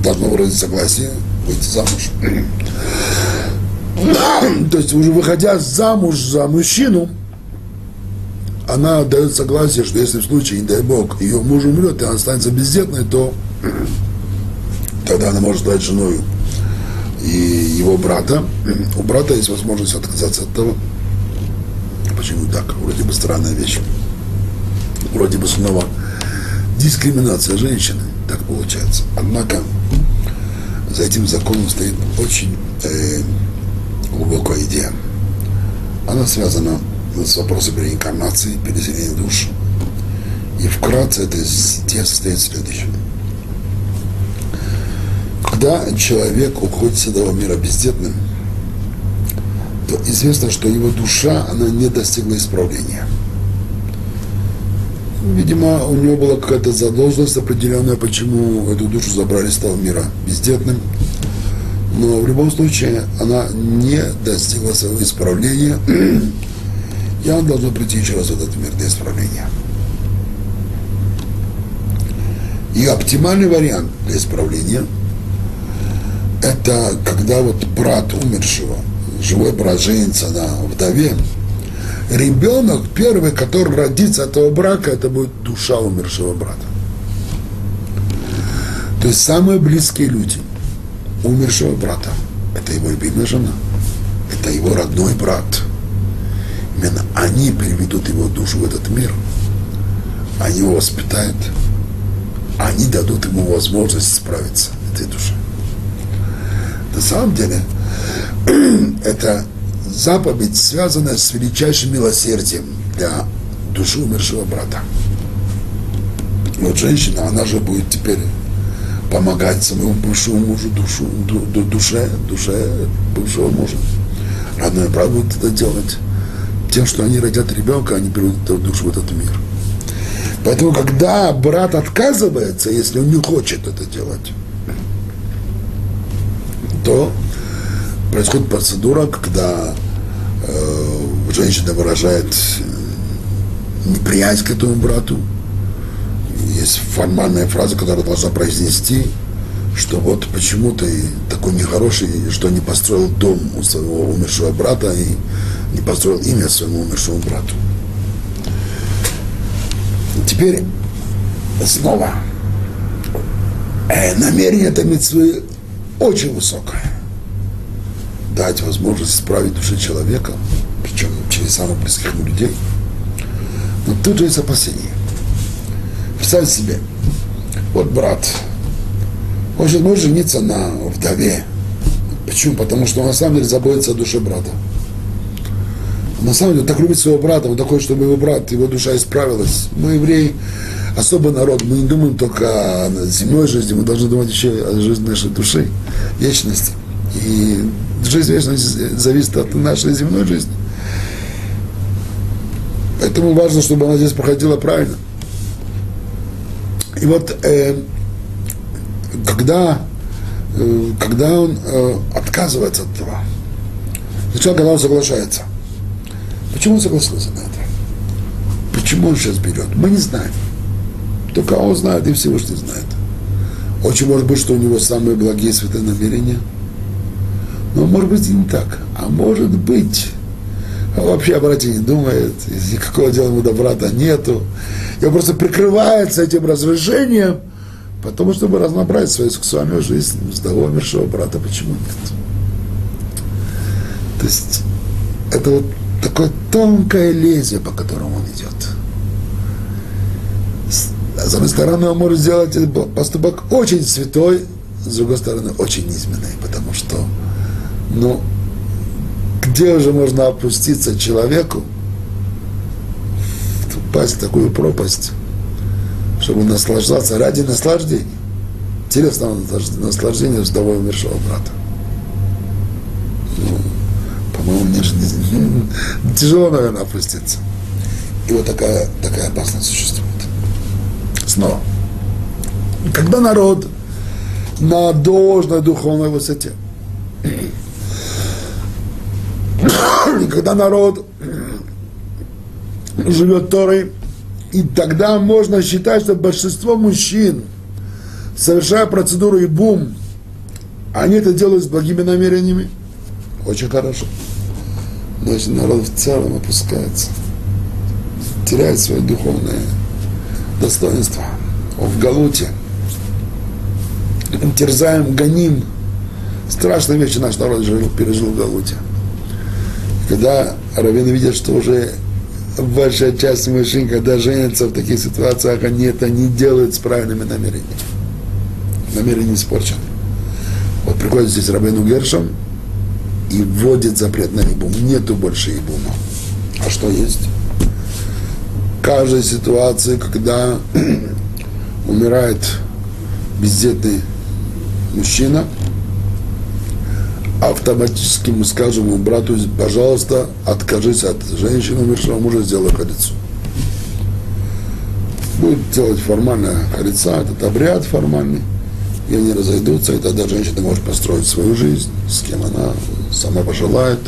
должна выразить согласие выйти замуж. То есть уже выходя замуж за мужчину, она дает согласие, что если в случае, не дай бог, ее муж умрет, и она останется бездетной, то тогда она может стать женой и его брата. У брата есть возможность отказаться от того. Почему так? Вроде бы странная вещь. Вроде бы снова дискриминация женщины. Так получается. Однако за этим законом стоит очень э, глубокая идея. Она связана с вопросом реинкарнации, переселения душ. И вкратце это идея состоит в следующем. Когда человек уходит с этого мира бездетным, то известно, что его душа, она не достигла исправления. Видимо, у него была какая-то задолженность определенная, почему эту душу забрали с того мира бездетным. Но в любом случае она не достигла своего исправления, и она должна прийти еще раз в этот мир для исправления. И оптимальный вариант для исправления – это когда вот брат умершего, живой брат женится на вдове, ребенок первый, который родится от этого брака, это будет душа умершего брата. То есть самые близкие люди умершего брата – это его любимая жена, это его родной брат. Именно они приведут его душу в этот мир, они его воспитают, они дадут ему возможность справиться этой душе. На самом деле, это заповедь, связанная с величайшим милосердием для души умершего брата. Вот женщина, она же будет теперь помогать своему бывшему мужу, душу, ду, ду, душе, душе бывшего мужа. Родной брат будет это делать. Тем, что они родят ребенка, они берут эту душу в этот мир. Поэтому, когда брат отказывается, если он не хочет это делать, то происходит процедура, когда женщина выражает неприязнь к этому брату. Есть формальная фраза, которая должна произнести, что вот почему ты такой нехороший, что не построил дом у своего умершего брата и не построил имя своему умершему брату. Теперь снова э, намерение этой митцвы очень высокое дать возможность исправить душе человека, причем через самых близких ему людей. Но тут же есть опасение. Представь себе, вот брат, же может жениться на вдове. Почему? Потому что он на самом деле заботится о душе брата. На самом деле так любит своего брата, он такой, чтобы его брат, его душа исправилась. Мы, евреи, особый народ, мы не думаем только о земной жизни, мы должны думать еще о жизни нашей души, вечности. И жизнь вечности зависит от нашей земной жизни. Поэтому важно, чтобы она здесь проходила правильно. И вот э, когда, э, когда он э, отказывается от этого, сначала когда он соглашается, почему он согласился на это? Почему он сейчас берет? Мы не знаем. Только он знает и Всевышний знает. Очень может быть, что у него самые благие святые намерения – но может быть и не так. А может быть, а вообще о не думает, никакого дела ему добра-то нету. И он просто прикрывается этим разрешением, потому чтобы разнообразить свою сексуальную жизнь с того умершего брата. Почему нет? То есть это вот такое тонкое лезвие, по которому он идет. С одной стороны, он может сделать поступок очень святой, с другой стороны, очень низменный, потому что ну, где уже можно опуститься человеку, упасть в такую пропасть, чтобы наслаждаться ради наслаждения, телесного наслаждения вдовой умершего брата. Ну, по-моему, мне же тяжело, наверное, опуститься. И вот такая, такая опасность существует. Снова. Когда народ на должной духовной высоте, когда народ живет Торой, и тогда можно считать, что большинство мужчин, совершая процедуру и бум, они это делают с благими намерениями, очень хорошо. Если народ в целом опускается, теряет свое духовное достоинство, он в галуте, терзаем, гоним. Страшные вещи наш народ жил, пережил в галуте. Когда раввины видят, что уже большая часть мужчин, когда женятся в таких ситуациях, они это не делают с правильными намерениями. Намерения испорчены. Вот приходит здесь Рабейну Гершем и вводит запрет на ибум. Нету больше ибума. А что есть? Каждой ситуации, когда умирает бездетный мужчина, автоматически мы скажем ему брату, пожалуйста, откажись от женщины умершего мужа, сделай халицу. Будет делать формально халица, этот обряд формальный, и они разойдутся, и тогда женщина может построить свою жизнь, с кем она сама пожелает.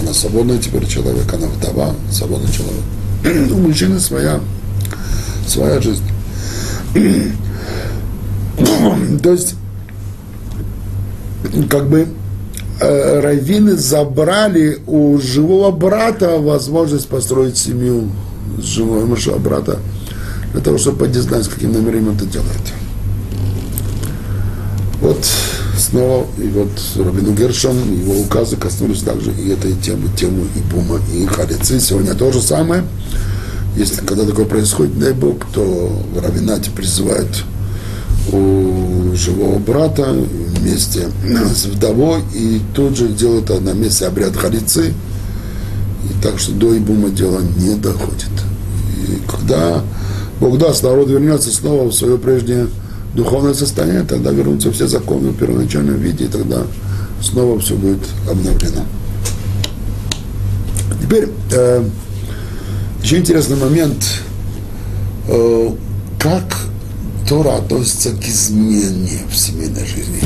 Она свободный теперь человек, она вдова, свободный человек. У мужчины своя, своя жизнь. То есть, как бы раввины забрали у живого брата возможность построить семью с живого мужа брата, для того, чтобы поддержать, с каким намерением это делает. Вот снова, и вот Рабину Гершон, его указы коснулись также и этой темы, тему и Бума, и Харицы. Сегодня то же самое. Если когда такое происходит, дай Бог, то в Равинате призывают у живого брата вместе с вдовой, и тут же делают на месте обряд харицы, и так что до Ибума дело не доходит. И когда Бог даст, народ вернется снова в свое прежнее духовное состояние, тогда вернутся все законы в первоначальном виде, и тогда снова все будет обновлено. Теперь э, еще интересный момент, э, как Тора относится к измене в семейной жизни.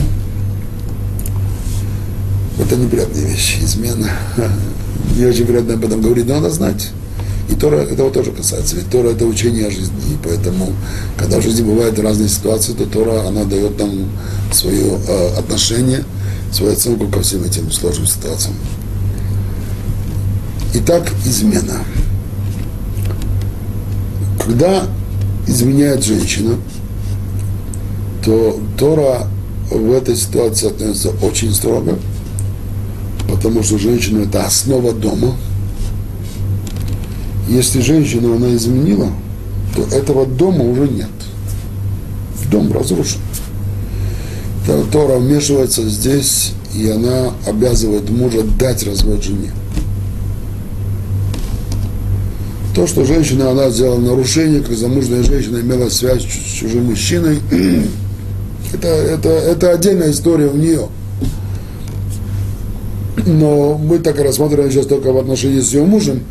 Это неприятная вещь, измена. Не очень приятно об этом говорить, но надо знать. И Тора этого тоже касается. Ведь Тора – это учение о жизни. И поэтому, когда в жизни бывают разные ситуации, то Тора, она дает нам свое э, отношение, свою оценку ко всем этим сложным ситуациям. Итак, измена. Когда изменяет женщина, то Тора в этой ситуации относится очень строго, потому что женщина – это основа дома – если женщину она изменила, то этого дома уже нет. Дом разрушен. Тора вмешивается здесь, и она обязывает мужа дать развод жене. То, что женщина, она сделала нарушение, как замужняя женщина имела связь с чужим мужчиной, это, это, это отдельная история у нее. Но мы так рассматриваем сейчас только в отношении с ее мужем –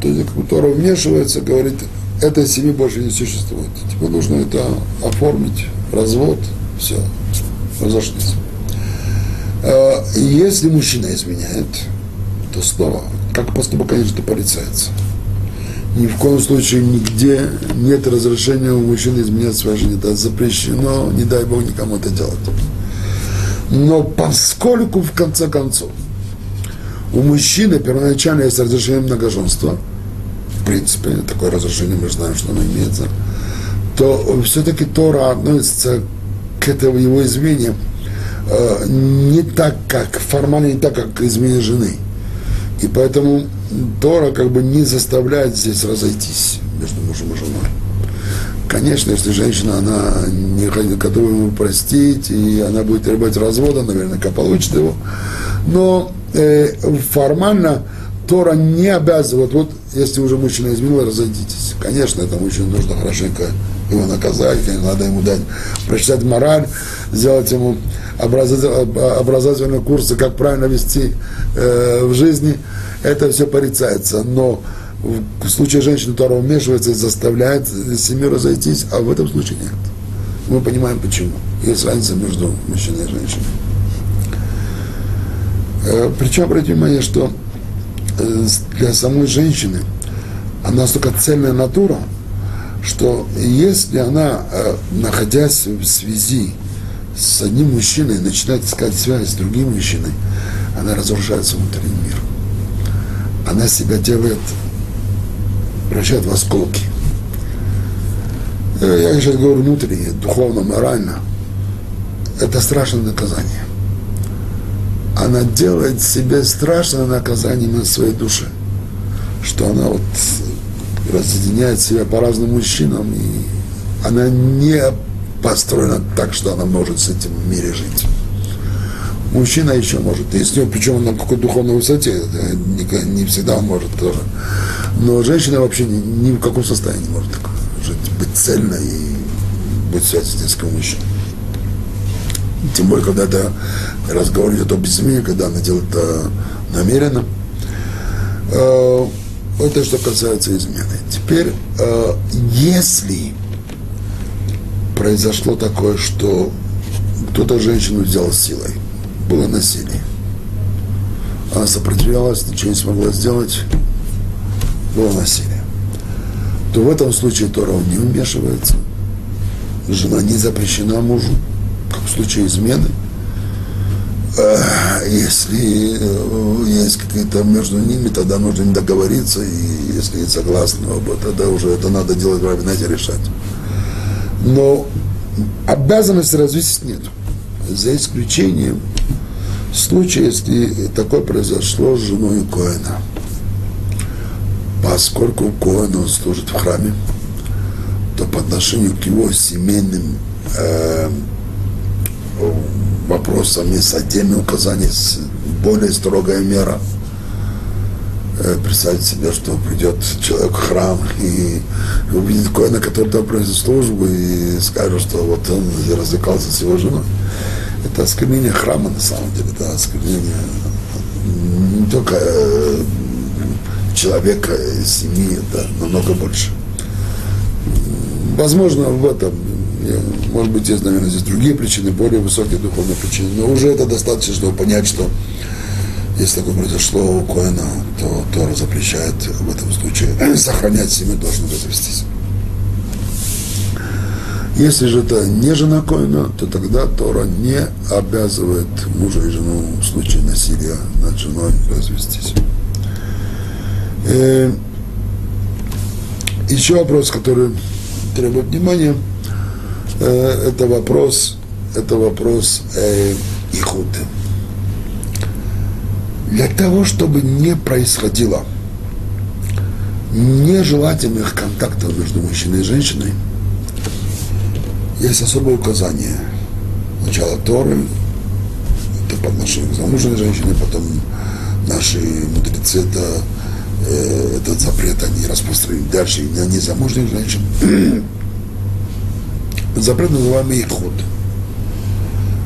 то есть Тора вмешивается, говорит, этой семьи больше не существует. Тебе нужно это оформить, развод, все, разошлись. А, если мужчина изменяет, то снова, как поступок, конечно, порицается. Ни в коем случае нигде нет разрешения у мужчины изменять своей жене. Это запрещено, не дай Бог никому это делать. Но поскольку, в конце концов, у мужчины первоначально есть разрешение многоженства – в принципе, такое разрешение мы знаем, что оно имеется, то все-таки Тора относится к этому его измене э, не так, как, формально не так, как измене жены. И поэтому Тора как бы не заставляет здесь разойтись между мужем и женой. Конечно, если женщина, она не готова ему простить, и она будет требовать развода, наверняка получит его. Но э, формально Тора не обязывает, вот если уже мужчина изменил, разойдитесь. Конечно, это мужчине нужно хорошенько его наказать, надо ему дать, прочитать мораль, сделать ему образовательные курсы, как правильно вести э, в жизни. Это все порицается. Но в случае женщины Тора вмешивается и заставляет семью разойтись, а в этом случае нет. Мы понимаем почему. Есть разница между мужчиной и женщиной. Э, причем обратите внимание, что Э, для самой женщины она настолько цельная натура, что если она, э, находясь в связи с одним мужчиной начинает искать связь с другим мужчиной, она разрушает свой внутренний мир. Она себя делает, превращает в осколки. Э, я сейчас говорю внутренне, духовно, морально. Это страшное наказание. Она делает себе страшное наказание на своей душе. Что она вот разъединяет себя по разным мужчинам, и она не построена так, что она может с этим в мире жить. Мужчина еще может, если причем на какой духовной высоте, не, не всегда он может тоже. Но женщина вообще ни, ни в каком состоянии не может жить, быть цельной и быть в связи с нескольким мужчиной. Тем более, когда это разговор идет об измене, когда она делает это намеренно. Э, это что касается измены. Теперь, э, если произошло такое, что кто-то женщину взял силой, было насилие, она сопротивлялась, ничего не смогла сделать, было насилие, то в этом случае Тора не вмешивается, жена не запрещена мужу, как в случае измены – если э, есть какие-то между ними, тогда нужно им договориться, и если не согласны оба, тогда уже это надо делать в равенете решать. Но обязанности развесить нет. За исключением случая, если такое произошло с женой Коэна. Поскольку Коэн он служит в храме, то по отношению к его семейным э, вопросам есть отдельные указания, более строгая мера. Э, представить себе, что придет человек в храм и увидит коина, который там производит службу, и скажет, что вот он развлекался с его женой. Это осквернение храма на самом деле, это осквернение не только э, человека, семьи, это намного больше. Возможно, в этом может быть, есть, наверное, здесь другие причины, более высокие духовные причины, но уже это достаточно, чтобы понять, что если такое произошло у Коэна, то Тора запрещает в этом случае сохранять семью, должен развестись. Если же это не жена Коина, то тогда Тора не обязывает мужа и жену в случае насилия над женой развестись. И э, еще вопрос, который требует внимания – Э, это вопрос, это вопрос э, ихуд. Для того, чтобы не происходило нежелательных контактов между мужчиной и женщиной, есть особое указание. Начало Торы, это по отношению к замужней женщине, потом наши мудрецы это, э, этот запрет они распространили дальше на незамужних женщин. Запрет называемый ихуд.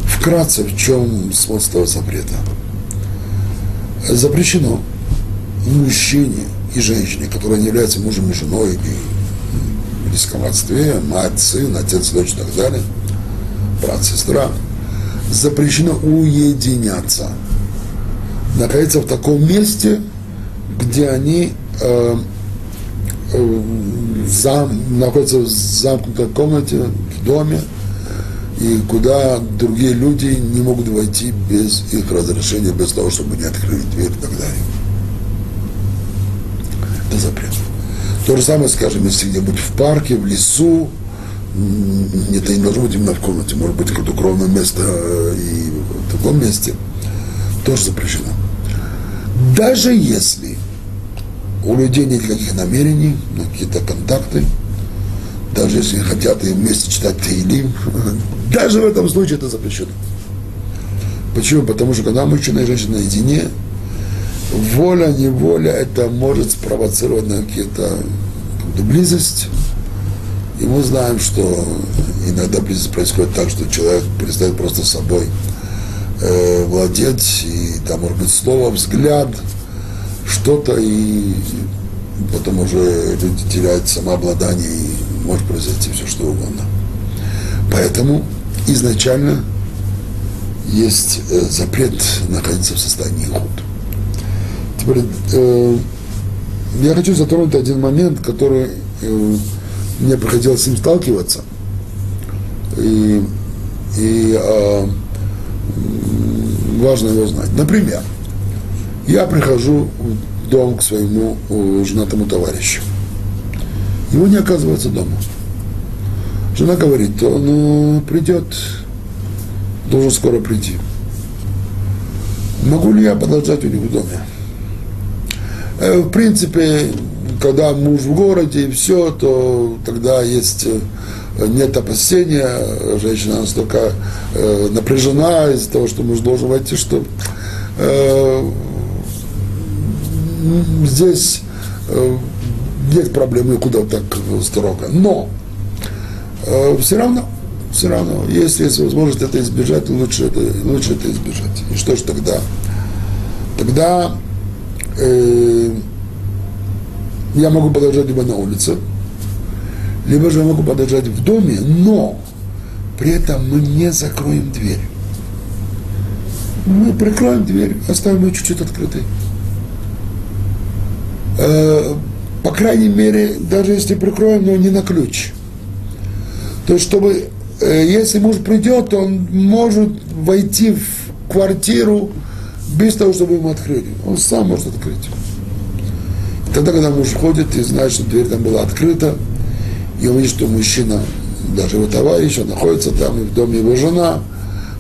Вкратце, в чем смысл этого запрета? Запрещено мужчине и женщине, которые не являются мужем и женой, или в близком родстве, мать, сын, отец, дочь и так далее, брат, сестра, запрещено уединяться, находиться в таком месте, где они э, зам, находятся в замкнутой комнате, доме, и куда другие люди не могут войти без их разрешения, без того, чтобы не открыли дверь и так далее. Это запрет. То же самое, скажем, если где-нибудь в парке, в лесу, это не должно быть именно в комнате, может быть, какое-то укромное место э, и в таком месте, тоже запрещено. Даже если у людей нет никаких намерений, какие-то контакты, даже если хотят и вместе читать Таилим, даже в этом случае это запрещено. Почему? Потому что когда мужчина и женщина наедине, воля, неволя, это может спровоцировать на какие-то близость. И мы знаем, что иногда близость происходит так, что человек перестает просто собой э, владеть, и там может быть слово, взгляд, что-то, и потом уже люди теряют самообладание и может произойти все что угодно. Поэтому изначально есть э, запрет находиться в состоянии худ. Теперь э, я хочу затронуть один момент, который э, мне приходилось с ним сталкиваться. И и э, важно его знать. Например, я прихожу в дом к своему женатому товарищу. Его не оказывается дома. Жена говорит, он придет, должен скоро прийти. Могу ли я подождать у них в доме? Э, в принципе, когда муж в городе и все, то тогда есть э, нет опасения, женщина настолько э, напряжена из-за того, что муж должен войти, что э, здесь э, нет проблемы, куда так строго. Но э, все равно, все равно, если есть возможность это избежать, лучше это, лучше это избежать. И что же тогда? Тогда э, я могу подождать либо на улице, либо же я могу подождать в доме, но при этом мы не закроем дверь. Мы прикроем дверь, оставим ее чуть-чуть открытой. Э, по крайней мере, даже если прикроем, но не на ключ. То есть, чтобы, э, если муж придет, он может войти в квартиру без того, чтобы ему открыли. Он сам может открыть. Тогда, когда муж входит и знает, что дверь там была открыта, и он видит, что мужчина, даже его товарищ, он находится там, и в доме его жена,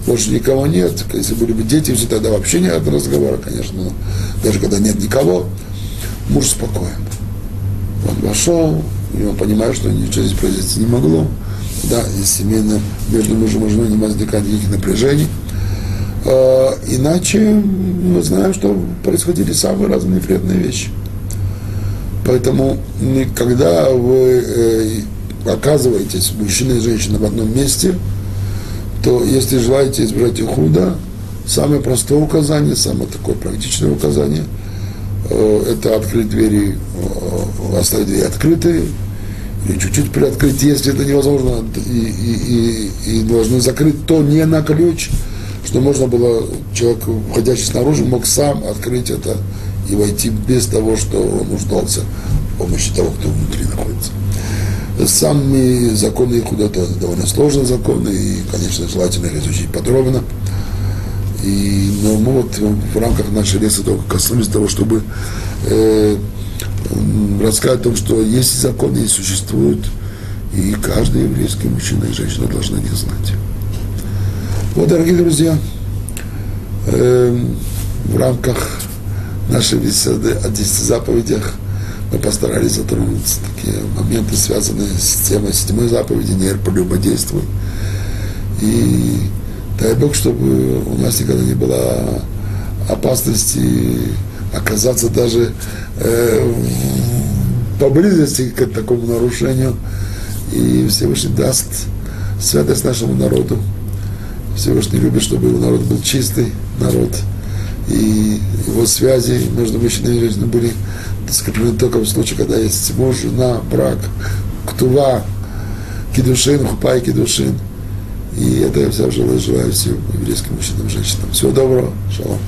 больше никого нет. Если были бы дети, все тогда вообще нет разговора, конечно. Но даже когда нет никого, муж спокоен. Он вошел, и он понимает, что ничего здесь произойти не могло. Да, и семейно между мужем и женой не возникает никаких напряжений. А, иначе мы знаем, что происходили самые разные неприятные вещи. Поэтому, когда вы э, оказываетесь, мужчина и женщина, в одном месте, то если желаете избежать худа, самое простое указание, самое такое практичное указание – это открыть двери, э, оставить двери открытые, или чуть-чуть приоткрыть, если это невозможно, и, и, и, и должны закрыть, то не на ключ, что можно было, человек, входящий снаружи, мог сам открыть это и войти без того, что он нуждался в помощи того, кто внутри находится. Сами законы куда-то довольно сложные законы, и, конечно, желательно их изучить подробно. И, но мы вот в рамках нашей лекции только коснулись того, чтобы э, рассказать о том, что есть законы и существуют, и каждый еврейский мужчина и женщина должны их знать. Вот, дорогие друзья, э, в рамках нашей беседы о 10 заповедях мы постарались затронуть такие моменты, связанные с темой седьмой заповеди «Не прелюбодействуй». И Дай Бог, чтобы у нас никогда не было опасности оказаться даже э, поблизости к такому нарушению. И Всевышний даст святость нашему народу. Всевышний любит, чтобы его народ был чистый народ. И его связи между мужчиной и женщиной были скреплены только в случае, когда есть муж, жена, брак, ктува, кедушин, хупай, кедушин – и это я вся желаю, желаю всем еврейским мужчинам женщинам. Всего доброго. Шалом.